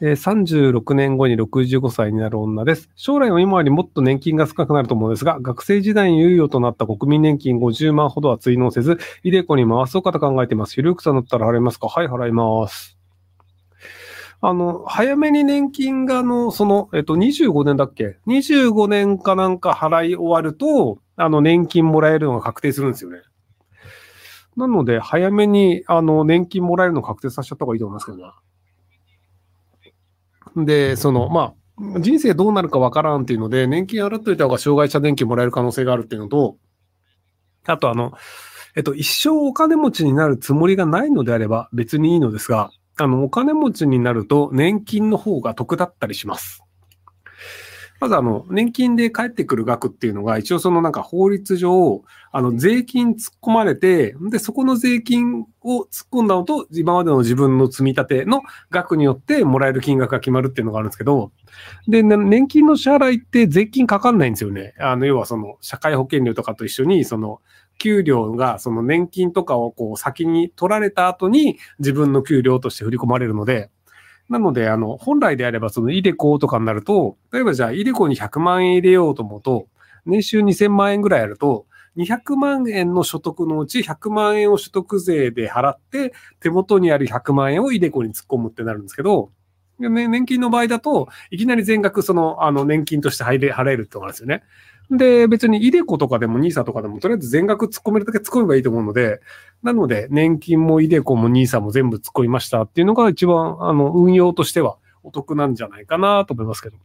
えー36年後に65歳になる女です。将来は今よりもっと年金が少なくなると思うんですが、学生時代に猶予となった国民年金50万ほどは追納せず、イデコに回そうかと考えています。ひろゆきさんだったら払いますか？はい、払います。あの、早めに年金が、あの、その、えっと、25年だっけ ?25 年かなんか払い終わると、あの、年金もらえるのが確定するんですよね。なので、早めに、あの、年金もらえるの確定させちゃった方がいいと思いますけどね。で、その、まあ、人生どうなるかわからんっていうので、年金払っといた方が障害者年金もらえる可能性があるっていうのと、あとあの、えっと、一生お金持ちになるつもりがないのであれば別にいいのですが、あの、お金持ちになると年金の方が得だったりします。まずあの、年金で返ってくる額っていうのが、一応そのなんか法律上、あの、税金突っ込まれて、で、そこの税金を突っ込んだのと、今までの自分の積み立ての額によってもらえる金額が決まるっていうのがあるんですけど、で、年金の支払いって税金かかんないんですよね。あの、要はその、社会保険料とかと一緒に、その、給料が、その年金とかをこう先に取られた後に自分の給料として振り込まれるので、なので、あの、本来であれば、そのイデコとかになると、例えばじゃあ、イデコに100万円入れようと思うと、年収2000万円ぐらいあると、200万円の所得のうち100万円を所得税で払って、手元にある100万円をイデコに突っ込むってなるんですけど、年金の場合だと、いきなり全額その、あの、年金として入れ、払えるってことなんですよね。で、別にイデコとかでもニーサとかでも、とりあえず全額突っ込めるだけ突っ込めばいいと思うので、なので、年金もイデコもニーサも全部突っ込みましたっていうのが一番、あの、運用としてはお得なんじゃないかなと思いますけど。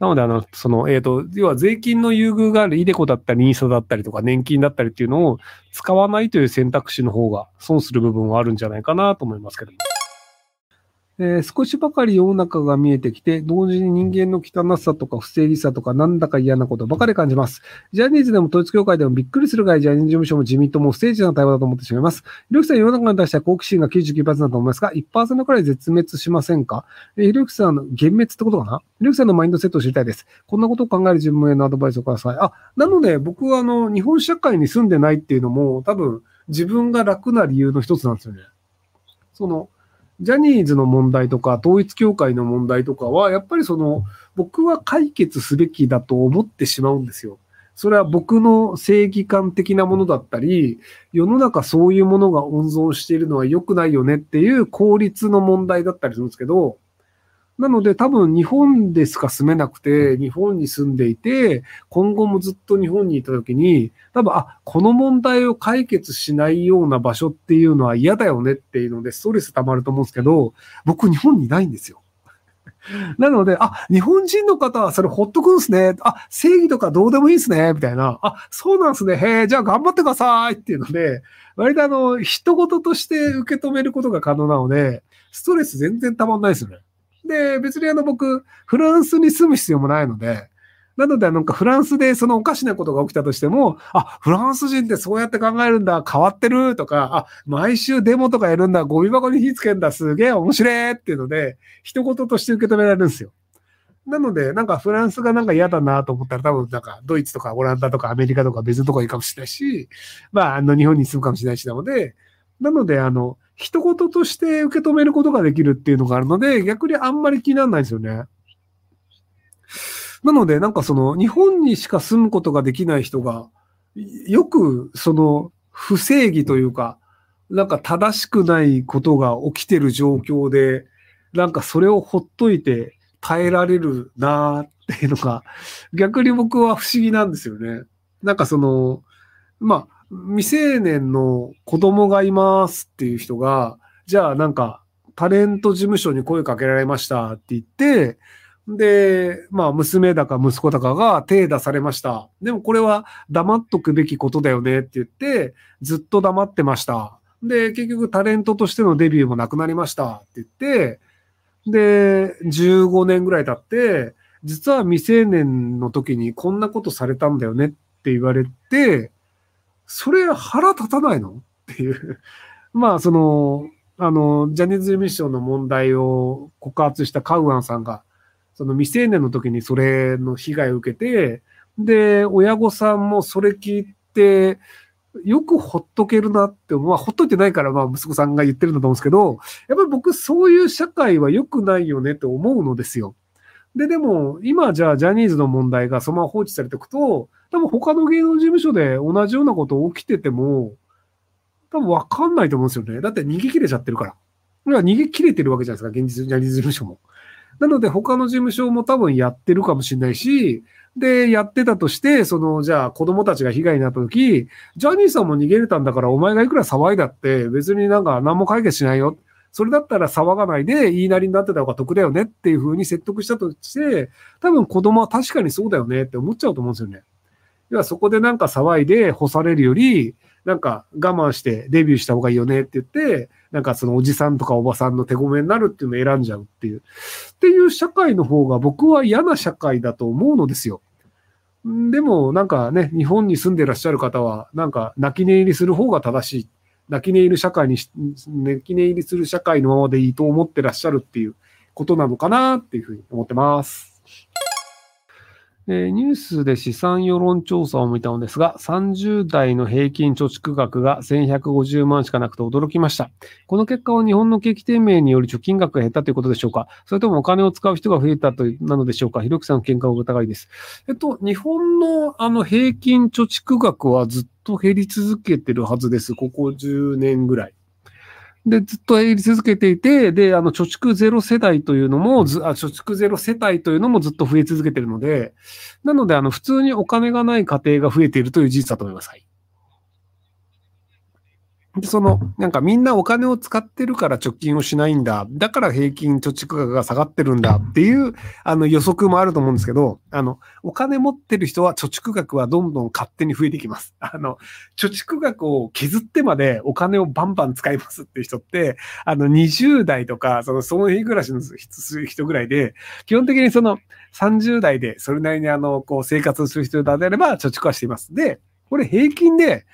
なので、あの、その、えっ、と、要は税金の優遇があるイデコだったり、ニーサだったりとか、年金だったりっていうのを使わないという選択肢の方が損する部分はあるんじゃないかなと思いますけど。えー少しばかり世の中が見えてきて、同時に人間の汚さとか不正義さとかなんだか嫌なことばかり感じます。ジャニーズでも統一教会でもびっくりするぐらいジャニーズ事務所も自民党も不正義な対話だと思ってしまいます。ひろゆきさん、世の中に対しては好奇心が99%だと思いますが、1%くらい絶滅しませんか？えーひろゆきさんの幻滅ってことかな？ひろゆきさんのマインドセットを知りたいです。こんなことを考える自分へのアドバイスをください。あ、なので僕はあの、日本社会に住んでないっていうのも多分自分が楽な理由の一つなんですよね。その、ジャニーズの問題とか、統一教会の問題とかは、やっぱりその、僕は解決すべきだと思ってしまうんですよ。それは僕の正義感的なものだったり、世の中そういうものが温存しているのは良くないよねっていう効率の問題だったりするんですけど、なので多分日本でしか住めなくて、日本に住んでいて、今後もずっと日本にいた時に、多分、あ、この問題を解決しないような場所っていうのは嫌だよねっていうのでストレス溜まると思うんですけど、僕日本にいないんですよ。なので、あ、日本人の方はそれほっとくんすね。あ、正義とかどうでもいいですね。みたいな。あ、そうなんすね。へえ、じゃあ頑張ってくださいっていうので、割とあの、人事として受け止めることが可能なので、ストレス全然溜まんないですよね。で、別にあの僕、フランスに住む必要もないので、なので、なんかフランスでそのおかしなことが起きたとしても、あ、フランス人ってそうやって考えるんだ、変わってるとか、あ、毎週デモとかやるんだ、ゴミ箱に火つけんだ、すげえ面白いっていうので、一言として受け止められるんですよ。なので、なんかフランスがなんか嫌だなと思ったら多分なんかドイツとかオランダとかアメリカとか別のとこ行くかもしれないし、まああの日本に住むかもしれないしなので、なのであの、一言として受け止めることができるっていうのがあるので、逆にあんまり気にならないんですよね。なので、なんかその、日本にしか住むことができない人が、よくその、不正義というか、なんか正しくないことが起きてる状況で、なんかそれをほっといて耐えられるなーっていうのが、逆に僕は不思議なんですよね。なんかその、まあ、未成年の子供がいますっていう人が、じゃあなんか、タレント事務所に声かけられましたって言って、で、まあ、娘だか息子だかが手出されました。でもこれは黙っとくべきことだよねって言って、ずっと黙ってました。で、結局タレントとしてのデビューもなくなりましたって言って、で、15年ぐらい経って、実は未成年の時にこんなことされたんだよねって言われて、それ腹立たないの？っていう。まあ、その、あの、ジャニーズ事務所の問題を告発したカウアンさんが、その未成年の時にそれの被害を受けて、で、親御さんもそれ聞いて、よくほっとけるなって、まあ、ほっといてないから、まあ、息子さんが言ってるんだと思うんですけど、やっぱり僕、そういう社会は良くないよねって思うのですよ。で、でも、今じゃあ、ジャニーズの問題がそのまま放置されていくと、多分他の芸能事務所で同じようなこと起きてても、多分わかんないと思うんですよね。だって逃げ切れちゃってるから。逃げ切れてるわけじゃないですか、現実ジャニーズ事務所も。なので、他の事務所も多分やってるかもしれないし、で、やってたとして、その、じゃあ子供たちが被害になった時、ジャニーさんも逃げれたんだから、お前がいくら騒いだって、別になんか何も解決しないよ。それだったら騒がないで言いなりになってた方が得だよねっていうふうに説得したとして、多分子供は確かにそうだよねって思っちゃうと思うんですよね。要はそこでなんか騒いで干されるより、なんか我慢してデビューした方がいいよねって言って、なんかそのおじさんとかおばさんの手ごめになるっていうのを選んじゃうっていう、っていう社会の方が僕は嫌な社会だと思うのですよ。でもなんかね、日本に住んでらっしゃる方は、なんか泣き寝入りする方が正しい。泣き寝入り社会に、泣き寝入りする社会のままでいいと思ってらっしゃるっていうことなのかなっていうふうに思ってます。え、ニュースで資産世論調査を見たのですが、30代の平均貯蓄額が1150万しかなくて驚きました。この結果は日本の景気低迷により貯金額が減ったということでしょうかそれともお金を使う人が増えたとなのでしょうかひろきさんの見解を疑いです。えっと、日本のあの平均貯蓄額はずっと減り続けてるはずです。ここ10年ぐらい。で、ずっと営り続けていて、で、あの、貯蓄ゼロ世代というのも、ず、あ、貯蓄ゼロ世帯というのもずっと増え続けているので、なので、あの、普通にお金がない家庭が増えているという事実だと思います。はい。その、なんかみんなお金を使ってるから貯金をしないんだ。だから平均貯蓄額が下がってるんだっていう、あの予測もあると思うんですけど、あの、お金持ってる人は貯蓄額はどんどん勝手に増えてきます。あの、貯蓄額を削ってまでお金をバンバン使いますっていう人って、あの、20代とか、その、その日暮らしの人ぐらいで、基本的にその30代でそれなりにあの、こう生活する人であれば貯蓄はしています。で、これ平均で、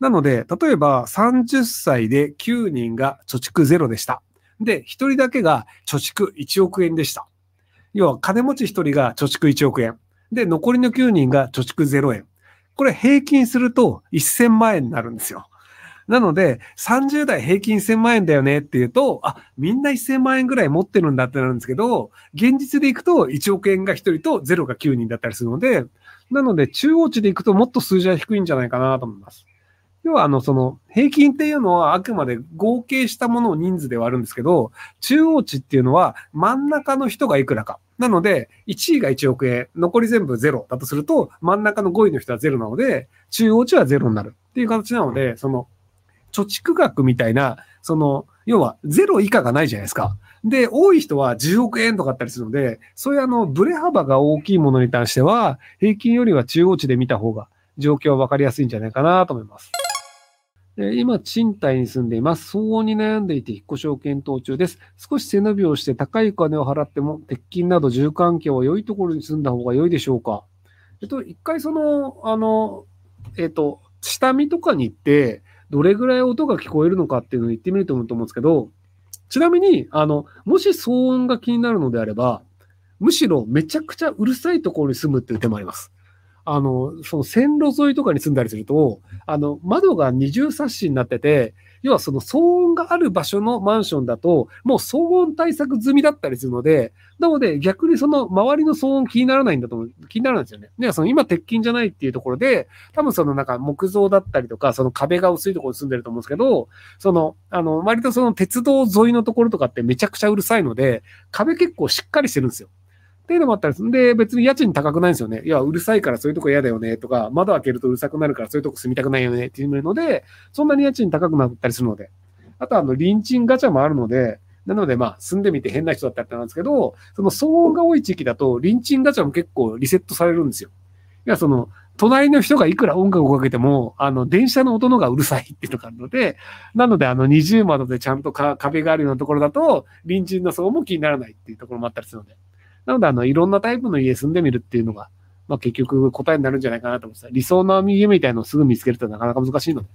なので、例えば30歳で9人が貯蓄ゼロでした。で、1人だけが貯蓄1億円でした。要は金持ち1人が貯蓄1億円。で、残りの9人が貯蓄0円。これ平均すると1000万円になるんですよ。なので、30代平均1000万円だよねっていうと、あ、みんな1000万円ぐらい持ってるんだってなるんですけど、現実でいくと1億円が1人と0が9人だったりするので、なので中央値でいくともっと数字は低いんじゃないかなと思います。要は、あの、その、平均っていうのはあくまで合計したものを人数で割るんですけど、中央値っていうのは真ん中の人がいくらか。なので、1位が1億円、残り全部0だとすると、真ん中の5位の人は0なので、中央値は0になるっていう形なので、その、貯蓄額みたいな、その、要は0以下がないじゃないですか。で、多い人は10億円とかあったりするので、そういうあの、ブレ幅が大きいものに関しては、平均よりは中央値で見た方が状況はわかりやすいんじゃないかなと思います。今、賃貸に住んでいます。騒音に悩んでいて引っ越しを検討中です。少し背伸びをして高いお金を払っても、鉄筋など住環境は良いところに住んだ方が良いでしょうかえっと、一回その、あの、えっと、下見とかに行って、どれぐらい音が聞こえるのかっていうのを言ってみると思うと思うんですけど、ちなみに、あの、もし騒音が気になるのであれば、むしろめちゃくちゃうるさいところに住むっていう手もあります。あの、その線路沿いとかに住んだりすると、あの、窓が二重サッシになってて、要はその騒音がある場所のマンションだと、もう騒音対策済みだったりするので、なので逆にその周りの騒音気にならないんだと思う、気にならないんですよね。で、その今鉄筋じゃないっていうところで、多分そのなんか木造だったりとか、その壁が薄いところに住んでると思うんですけど、その、あの、割とその鉄道沿いのところとかってめちゃくちゃうるさいので、壁結構しっかりしてるんですよ。っていうのもあったりするんで、別に家賃高くないんですよね。いや、うるさいからそういうとこ嫌だよねとか、窓開けるとうるさくなるからそういうとこ住みたくないよねっていうので、そんなに家賃高くなったりするので。あと、あの、隣賃ガチャもあるので、なので、まあ、住んでみて変な人だったってなんですけど、その騒音が多い地域だと、隣賃ガチャも結構リセットされるんですよ。いや、その、隣の人がいくら音楽をかけても、あの、電車の音のがうるさいっていうのがあるので、なので、あの、二重窓でちゃんと壁があるようなところだと、隣人の騒音も気にならないっていうところもあったりするので。なので、あの、いろんなタイプの家住んでみるっていうのが、まあ結局答えになるんじゃないかなと思って理想の家みたいのをすぐ見つけるとなかなか難しいので。